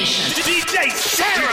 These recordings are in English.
Nation. DJ Serom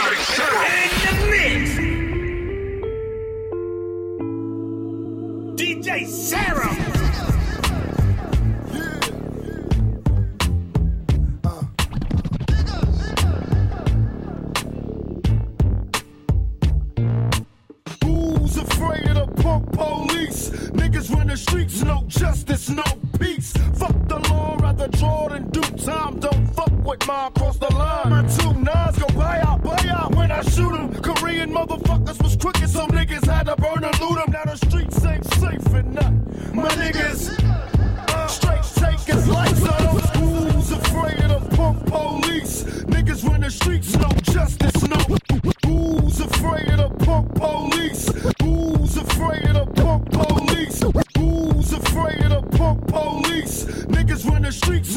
the.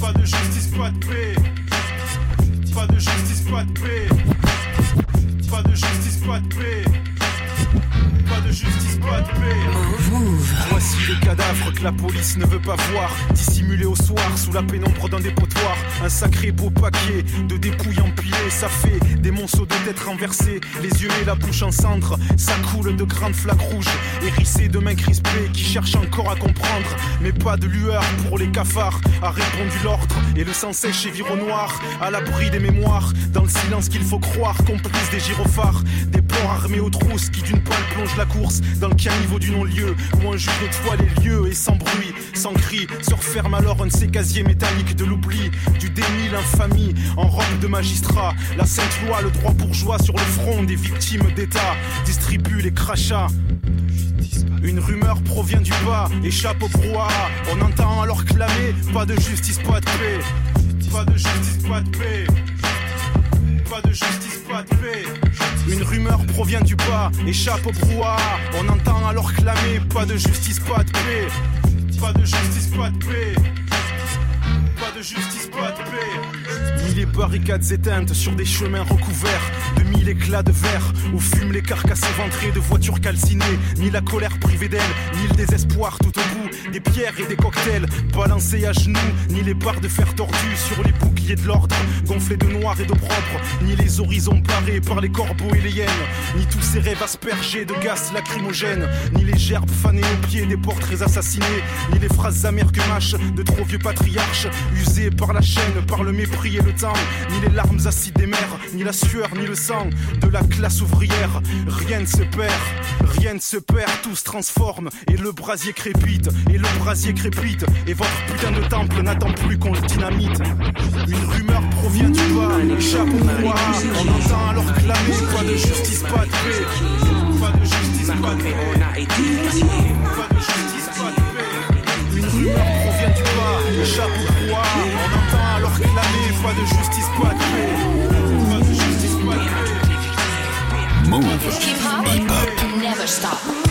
Pas de justice, pas de paix. Pas de justice, pas de paix. Pas de justice, pas de paix. Pas de justice, pas de paix. Voici les cadavres que la police ne veut pas voir. Dissimulés au soir sous la pénombre d'un dépotoir. Un sacré beau paquet de dépouilles Les yeux et la bouche en cendre. Ça coule de grandes flaques rouges. Hérissées de mains crispées qui cherchent encore à comprendre. Mais pas de lueur pour les cafards. A répondu l'ordre et le sang sèche et vire au noir. À l'abri des mémoires. Dans le silence qu'il faut croire. Complice des gyrophares. Des porcs armés aux trousses qui d'une poêle plongent la course. Dans le niveau du non-lieu. Où un juge nettoie les lieux et sans bruit, sans cri, se referme alors un de ces casiers métalliques de l'oubli, du déni, l'infamie, en robe de magistrat. La sainte loi, le droit bourgeois sur le front des victimes d'État, distribue les crachats. Une rumeur provient du bas, échappe au brouhaha. On entend alors clamer Pas de justice, pas de paix. Pas de justice, pas de paix. Pas de justice, pas de paix. Une rumeur provient du bas, échappe au brouhaha. On entend alors clamer Pas de justice, pas de paix. Pas de justice, pas de paix. Pas de justice, pas de paix. Ni les barricades éteintes sur des chemins recouverts de mille éclats de verre où fument les carcasses éventrées de voitures calcinées. Ni la colère privée d'elle, ni le désespoir tout au bout. Des pierres et des cocktails balancés à genoux, ni les barres de fer tordues sur les boucliers de l'ordre, gonflés de noir et de propre, ni les horizons barrés par les corbeaux et les hyènes, ni tous ces rêves aspergés de gaz lacrymogènes, ni les gerbes fanées aux pieds des portraits assassinés, ni les phrases amères que mâchent de trop vieux patriarches, usés par la chaîne, par le mépris et le temps, ni les larmes acides des mers, ni la sueur, ni le sang de la classe ouvrière. Rien ne se perd, rien ne se perd, tout se transforme et le brasier crépite, et le brasier crépite, et votre putain de temple n'attend plus qu'on le dynamite. Une rumeur provient du bas, échappe au noir, on entend alors clamer, pas de justice, pas de paix. Pas de justice, pas de paix. Pas de justice, pas de paix. Une rumeur provient du bas, échappe au pas de justice, pas de paix. Pas de justice, pas de paix. Move. Hip hop. Never stop.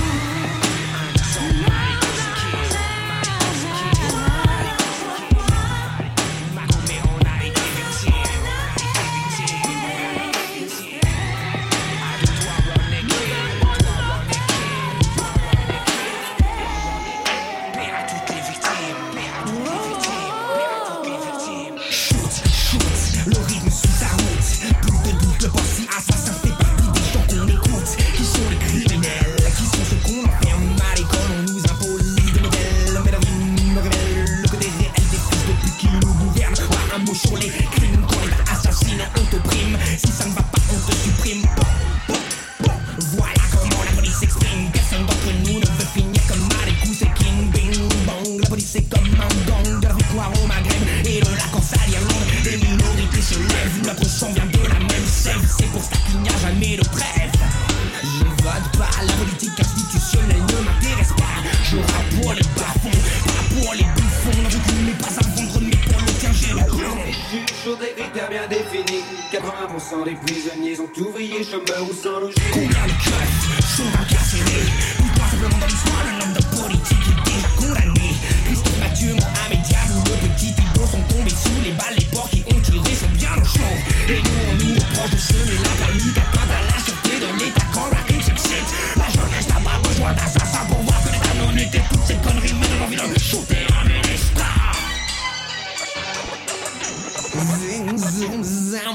Des critères bien définis 80% des prisonniers sont ouvriers, chômeurs ou sans logis Combien de keufs sont incarcérés Dis-toi simplement dans l'histoire, le nombre de politiques est déjà condamné. Christophe Mathieu, Mohamed Diallo, le petit Thibault sont tombés sous les balles. Les porcs qui ont tiré sont bien au chaud. Et nous, on nous reproche de semer la panique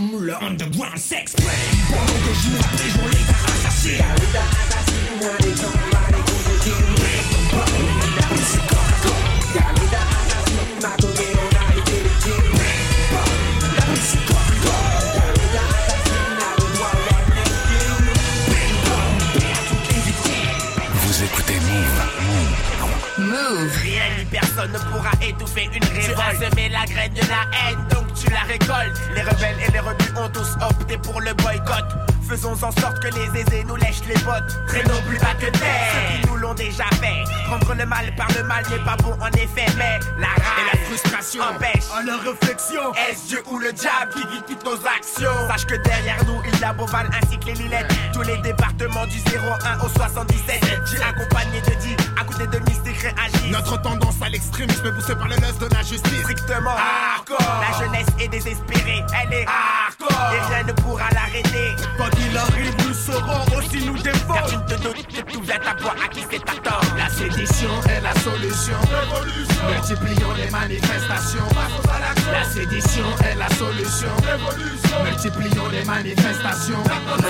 le underground s'exprime. Pendant que jour après jour, l'État assassine. Vous personne ne pourra étouffer une révolte. Tu as semé la graine de la haine, donc tu la récoltes. Les rebelles et les rebus ont tous opté pour le boycott. Faisons en sorte que les aisés nous lèchent les bottes. Traînons plus bas que terre. Ceux qui nous l'ont déjà fait. Prendre le mal par le mal n'est pas bon en effet, mais la rage et la frustration empêchent À la réflexion, est-ce Dieu ou le diable qui guide toutes nos actions? Sache que derrière nous, il y a Beauval ainsi que les Lilettes. Tous les départements du 01 au 77 J'ai accompagné de 10 à côté de mystique réagir notre tendance à l'extrémisme est poussée par les lèvres de la justice. Strictement hardcore. La jeunesse est désespérée, elle est hardcore. Et rien ne pourra l'arrêter il arrive, nous serons aussi nous défendre. Car une te tout vient à voir à qui c'est à tort. La sédition est la solution. Révolution. Multiplions les manifestations. La, la sédition est la solution. Révolution. Multiplions les manifestations. Regarde,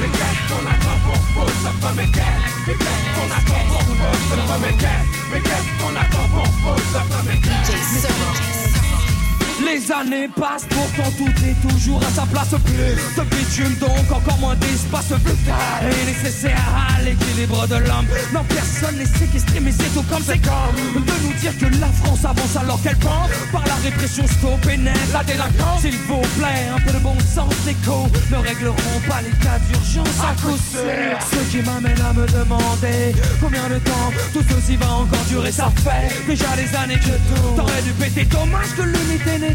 regarde, on a pas pour années passent, pourtant tout est toujours à sa place. Plus de bitume, donc encore moins d'espace. Plus tard est nécessaire à l'équilibre de l'homme. Non, personne n'est séquestré, mais c'est tout comme c'est comme de nous dire que la France avance alors qu'elle pend par la répression stop et net la délinquance. S'il vous plaît, un peu de bon sens, cons ne régleront pas les cas d'urgence à coup sûr. Ce qui m'amène à me demander combien de temps tout ceci va encore durer. Ça fait déjà des années que tout t'aurais dû péter. Dommage que l'unité n'ait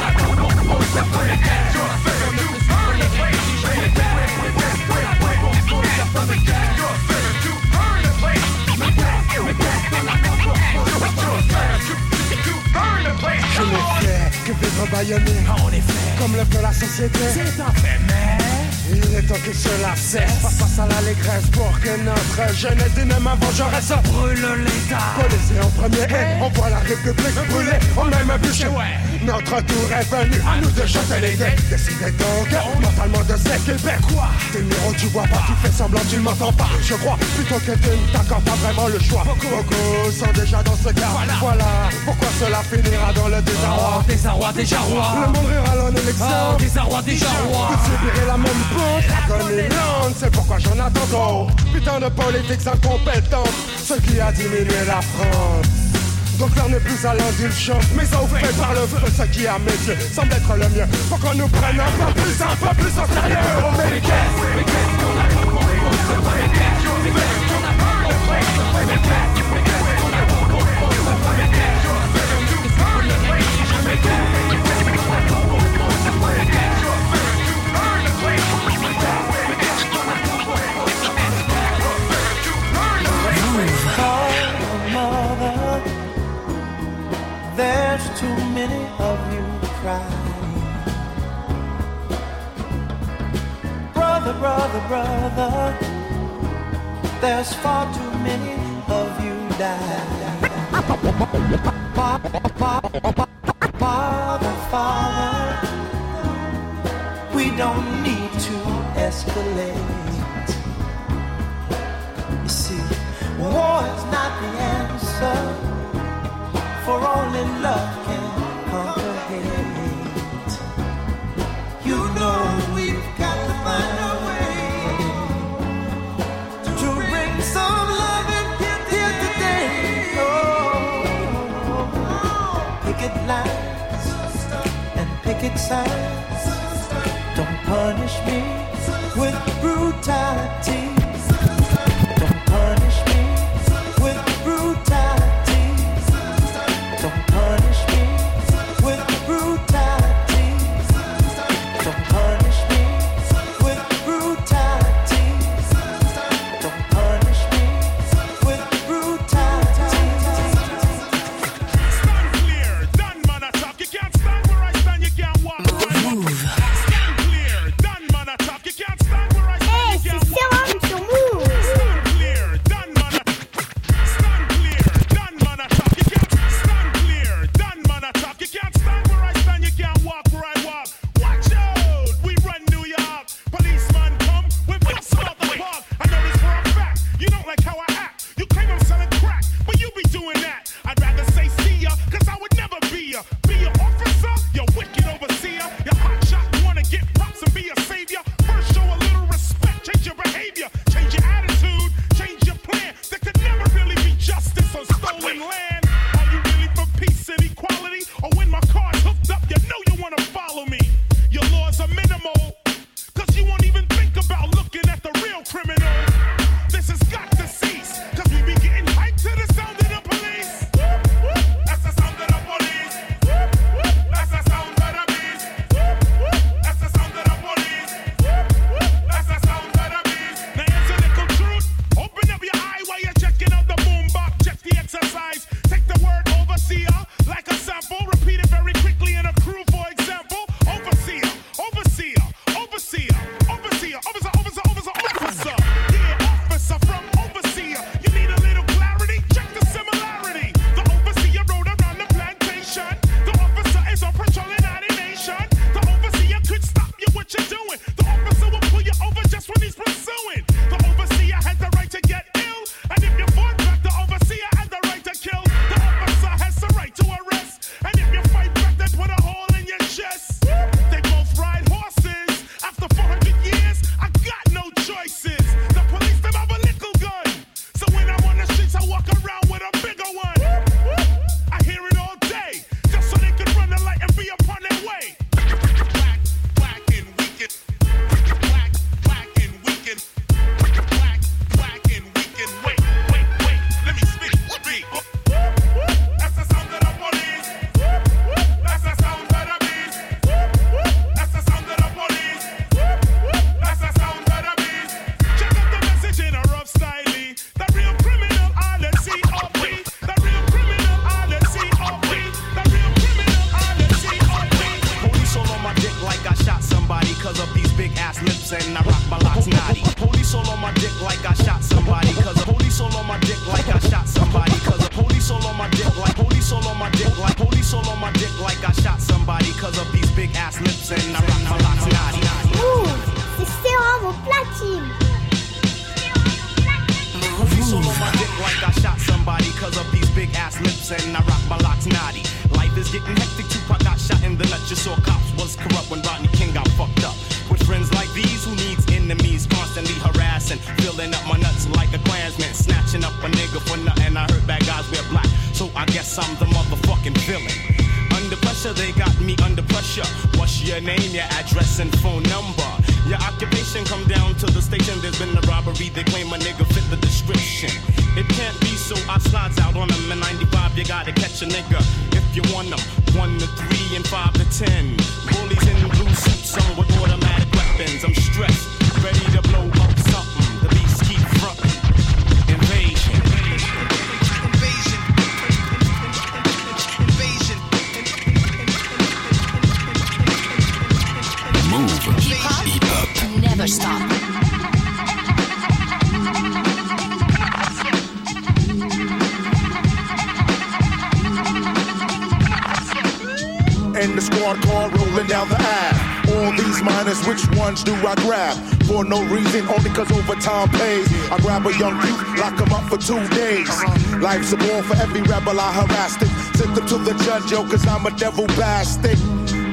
c'est un fait, mais Il est temps que cela cesse. Face à l'allégresse pour que notre jeunesse dynamique vengeresse. brûle l'État. Policier en premier, et on voit la République brûler, on même bûcher. Notre tour est venu, à nous de chanter les dés. Décidez donc, mentalement de s'équiper. Quoi T'es numéro, tu vois pas, tu fais semblant, tu m'entends pas. Je crois plutôt que tu ne t'accordes pas vraiment le choix. Beaucoup sont déjà dans ce cas. Voilà, pourquoi cela finira dans le Oh, désarroi. désarroi, déjà Le roi. monde rira en Oh, élection. désarroi, déjà roi. Vous subirez la même faute, Dragonilande, c'est pourquoi j'en attends trop. Putain de politiques incompétentes, ce qui a diminué la France. Donc l'heure n'est plus à l'indulgence, mais au fait par le feu, ce qui à mes yeux semble être le mieux. Pour qu'on nous prenne un peu plus, un peu plus en sérieux. Qu'on a a pour crying. Brother, brother, brother, there's far too many of you dying. Father, father, we don't need to escalate. Brutality. And I rock my locks naughty. Life is getting hectic, Tupac got shot in the nuts. You saw cops was corrupt when Rodney King got fucked up. With friends like these who needs enemies, constantly harassing, filling up my nuts like a Klansman, snatching up a nigga for nothing. I heard bad guys wear black, so I guess I'm the motherfucking villain. Under pressure, they got me under pressure. What's your name, your address, and phone number? Your occupation come down to the station. There's been a robbery. They claim a nigga fit the description. It can't be so. I slides out on them in 95. You gotta catch a nigga if you want them. One to three and five to ten. Bullies in blue suits, some with automatic weapons. I'm stressed, ready to blow Never stop. And the squad car rolling down the aisle. All these minors, which ones do I grab? For no reason, only cause overtime pays. I grab a young youth, lock him up for two days. Life's a ball for every rebel I harassed it. Sent them to the judge, yo, cause I'm a devil bastard.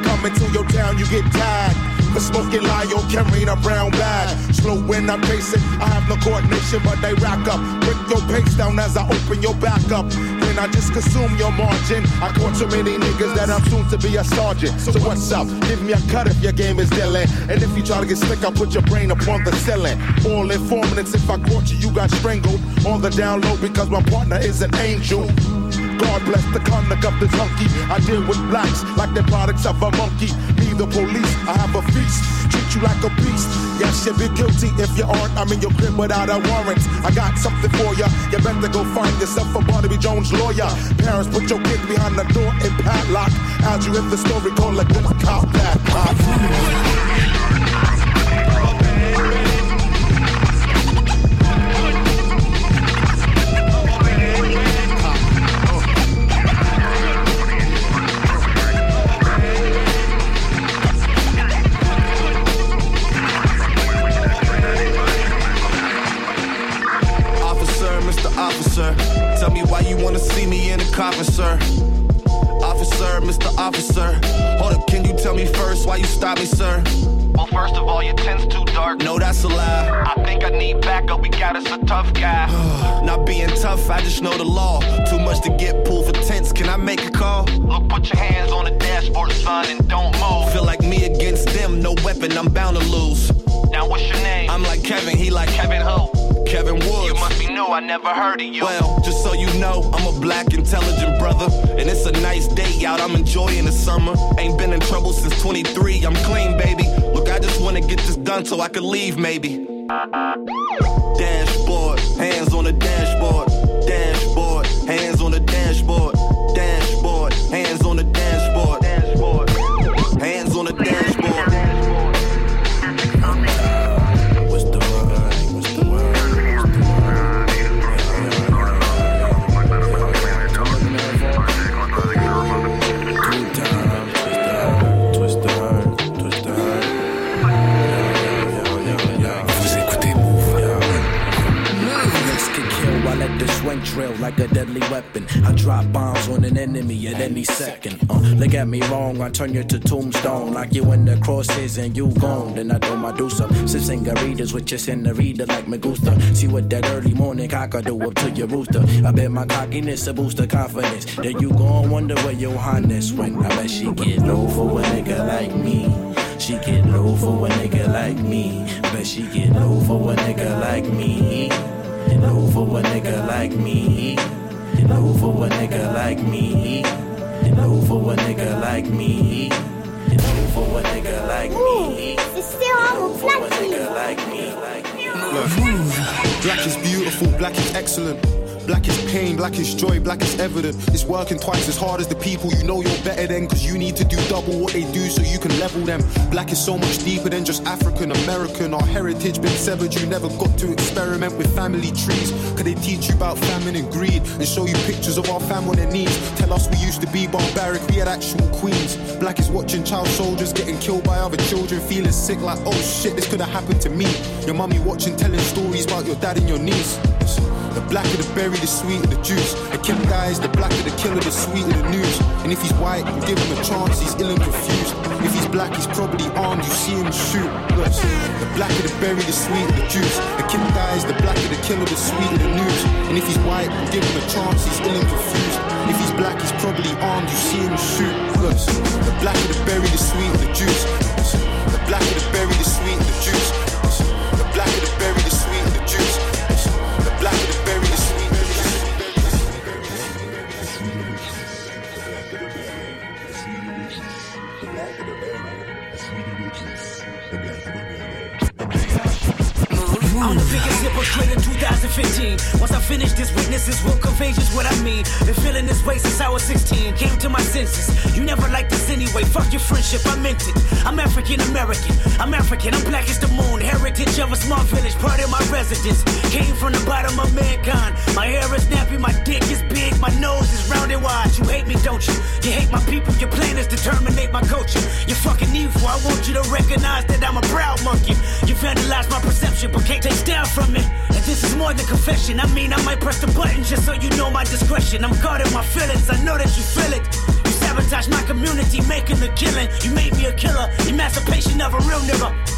Coming to your town, you get tagged. For smoking Lyo, carrying a brown bag. Slow when I'm pacing, I have no coordination, but they rack up. Break your pace down as I open your back up. Then I just consume your margin. I caught so many niggas that I'm soon to be a sergeant. So what's up? Give me a cut if your game is dealing. And if you try to get slick, I'll put your brain upon the ceiling. All in four minutes, if I caught you, you got strangled. On the down low because my partner is an angel. God bless the conduct of this hunky. I deal with blacks like they're products of a monkey. Me, the police, I have a feast. Treat you like a beast. Yes, you'll be guilty if you aren't. I'm in your crib without a warrant. I got something for ya. You better go find yourself a Barnaby Jones lawyer. Parents, put your kid behind the door and padlock. As you in the story, call a good cop, bad you wanna see me in a coffin, sir. Officer, Mr. Officer, hold up, can you tell me first why you stop me, sir? Well, first of all, your tent's too dark. No, that's a lie. I think I need backup. We got us a tough guy. Not being tough, I just know the law. Too much to get pulled for tents. Can I make a call? Look, put your hands on the dashboard, son, and don't move. Feel like me against them, no weapon, I'm bound to lose. Now, what's your name? I'm like Kevin, he like Kevin who? Kevin Woods. You must be new. I never heard of you. Well, just so you know, I'm a black, intelligent brother. And it's a nice day out, I'm enjoying the summer. Ain't been in trouble since 23, I'm clean, baby. Look, I just wanna get this done so I could leave, maybe. Dashboard, like a deadly weapon. I drop bombs on an enemy at any second. Uh, look at me wrong, I turn you to tombstone. Like you in the crosshairs and you gone. Then I do my do some. Sip singaritas with your reader like me gusta. See what that early morning cocker do up to your rooster. I bet my cockiness a boost of confidence. Then you gon' wonder where your highness went. I bet she get low for a nigga like me. She get low for a nigga like me. Bet she get low for a nigga like me. Low for a nigga like me. Get low for a nigga like me. Get low for a nigga like me. Get low for a nigga like me. C'est vraiment For like me. Like me. Look, black is beautiful, black is excellent. Black is pain, black is joy, black is evident. It's working twice as hard as the people you know you're better than. Cause you need to do double what they do so you can level them. Black is so much deeper than just African American. Our heritage been severed, you never got to experiment with family trees. Could they teach you about famine and greed and show you pictures of our fam on their knees? Tell us we used to be barbaric, we had actual queens. Black is watching child soldiers getting killed by other children, feeling sick like, oh shit, this could have happened to me. Your mummy watching, telling stories about your dad and your niece. The blacker the berry, the sweeter the juice. A kid dies, the blacker the killer, the sweeter the news. And if he's white, you give him a chance, he's ill and confused. If he's black, he's probably armed, you see him shoot. Look, the blacker the berry, the sweeter the juice. A kid dies, the blacker the killer, the sweeter the news. And if he's white, you give him a chance, he's ill and confused. If he's black, he's probably armed, you see him shoot. Look, the blacker the berry, the sweeter the juice. The blacker the berry, the sweeter the juice. This, witnesses will convey just what I mean. Been feeling this way since I was 16. Came to my senses. You never liked this anyway. Fuck your friendship, I meant it. I'm African American. I'm African. I'm black as the moon. Heritage of a small village, part of my residence. Came from the bottom of mankind. My hair is nappy, my dick is big, my nose is round and wide. You hate me, don't you? You hate my people. Your plan is to terminate my culture. You're fucking evil. I want you to recognize that I'm a proud monkey. You vandalize my perception, but can't take down from it. And this is more than confession. I mean, I might press the button just so you know my discretion. I'm guarding my feelings. I know that you feel it. You sabotage my community, making the killing. You made me a killer. Emancipation of a real nigga.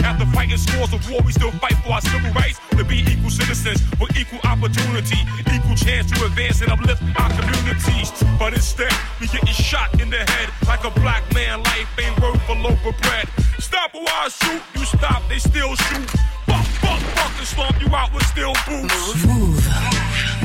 After fighting scores of war, we still fight for our civil rights to be equal citizens with equal opportunity, equal chance to advance and uplift our communities. But instead, we getting shot in the head like a black man. Life ain't worth a loaf of bread. Stop or I shoot, you stop, they still shoot. Fuck, fuck, fuck, and slump you out with steel boots. Move. How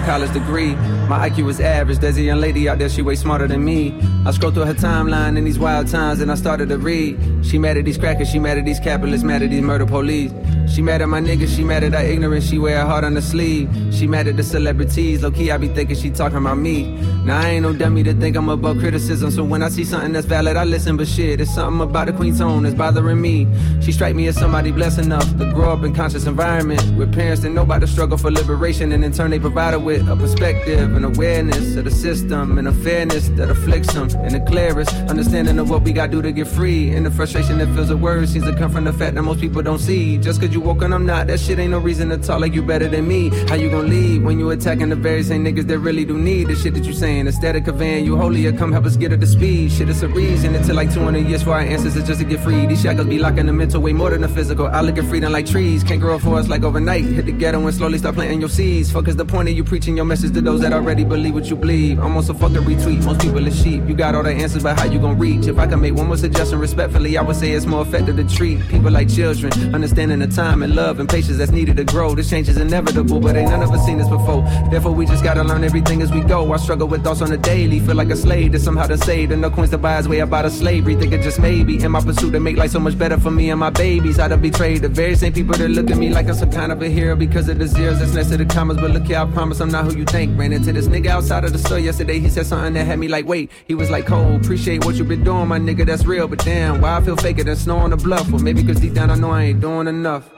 my college degree. My IQ was average. There's a young lady out there, she way smarter than me. I scroll through her timeline in these wild times and I started to read. She mad at these crackers, she mad at these capitalists, mad at these murder police. She mad at my niggas, she mad at our ignorance, she wear her heart on the sleeve. She mad at the celebrities, low key I be thinking she talking about me. Now I ain't no dummy to think I'm above criticism, so when I see something that's valid, I listen. But shit, it's something about the queen tone that's bothering me. She strike me as somebody blessed enough to grow up in conscious environment with parents that know about the struggle for liberation, and in turn they provide with a perspective and awareness of the system and a fairness that afflicts them, and the clearest understanding of what we gotta do to get free, and the frustration that feels the worst seems to come from the fact that most people don't see. Just cause you woke and I'm not, that shit ain't no reason to talk like you better than me. How you gonna lead when you attacking the very same niggas that really do need the shit that you saying? Instead of conveying you holier, come help us get up to speed. Shit, it's a reason. It took like 200 years for our ancestors just to get free. These shackles be locking the mental way more than the physical. I look at freedom like trees, can't grow for us like overnight. Hit the ghetto and slowly start planting your seeds. Fuck is the point of you preaching your message to those that already believe what you believe. Almost a fucking retweet. Most people are sheep. You got all the answers, but how you gonna reach? If I can make one more suggestion respectfully, I would say it's more effective to treat people like children. Understanding the time and love and patience that's needed to grow. This change is inevitable, but ain't none of us seen this before. Therefore, we just gotta learn everything as we go. I struggle with thoughts on the daily. Feel like a slave to somehow to save. And no coins to buy his way out of slavery. Thinking just maybe in my pursuit to make life so much better for me and my babies. I done betrayed the very same people that look at me like I'm some kind of a hero because of the zeros that's next to the commas. But look here, I promise I'm not who you think. Ran into this nigga outside of the store yesterday. He said something that had me like, wait. He was like, Cole, appreciate what you been doing, my nigga. That's real. But damn, why I feel faker than snow on the bluff? Or maybe cause deep down I know I ain't doing enough.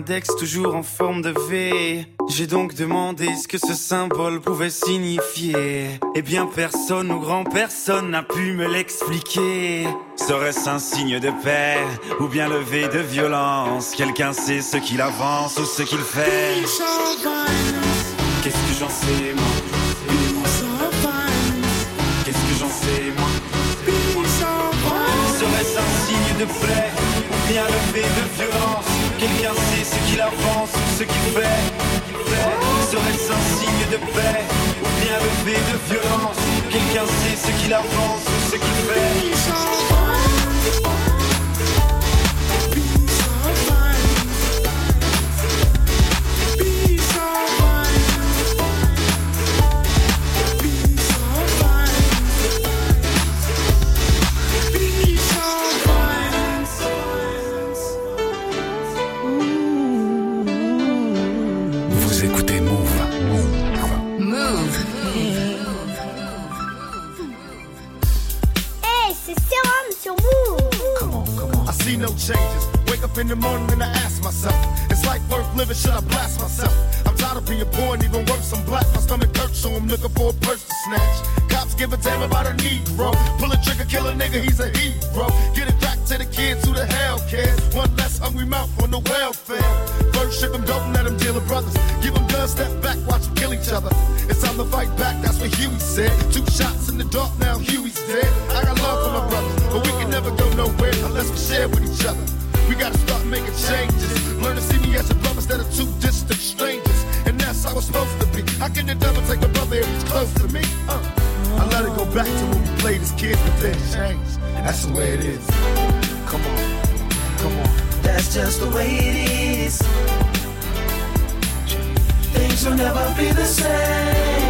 Index toujours en forme de V. J'ai donc demandé ce que ce symbole pouvait signifier. Eh bien personne ou grand personne n'a pu me l'expliquer. Serait-ce un signe de paix ou bien levé de violence? Quelqu'un sait ce qu'il avance ou ce qu'il fait Qu'est-ce que j'en sais moi? Qu'est-ce que j'en sais moi? Serait-ce un signe de paix ou bien levé de violence? Quelqu'un sait ce qu'il avance ou ce qu'il fait. Serait-ce un signe de paix ou bien levé de violence. Quelqu'un sait ce qu'il avance ou ce qu'il fait Two shots in the dark, now Huey's dead. I got love for my brothers, but we can never go nowhere unless we share with each other. We gotta start making changes. Learn to see me as a brother instead of two distant strangers. And that's how it's supposed to be. How can the devil take a brother if he's close to me? Uh, I let it go back to when we played as kids, but then changed. And that's the way it is. Come on, come on. That's just the way it is. Things will never be the same.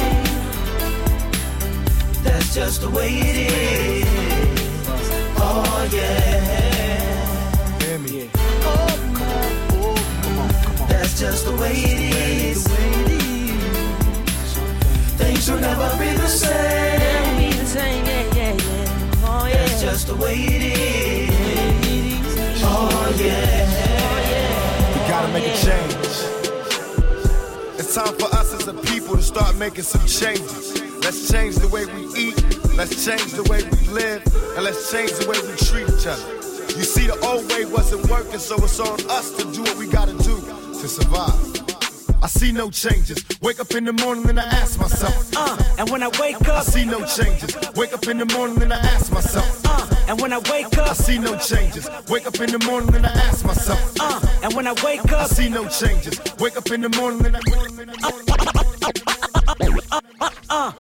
That's just the way it is. Oh yeah. Hear me. Oh. Oh. That's just the way it is. Things will never be the same. Be the same, yeah, yeah, yeah. Oh yeah. That's just the way it is. Oh yeah. We gotta make a change. It's time for us as a people to start making some changes. Let's change the way we eat, let's change the way we live, and let's change the way we treat each other. You see, the old way wasn't working, so it's on us to do what we gotta do to survive. I see no changes. Wake up in the morning and I ask myself. Uh, and when I wake up, I see no changes. Wake up in the morning and I ask myself. uh, and when I wake up, I see no changes. Wake up in the morning and I ask myself. uh, and when I wake up, I see no changes. Wake up in the morning and I. Uh, uh, uh, uh, uh, uh, uh, uh,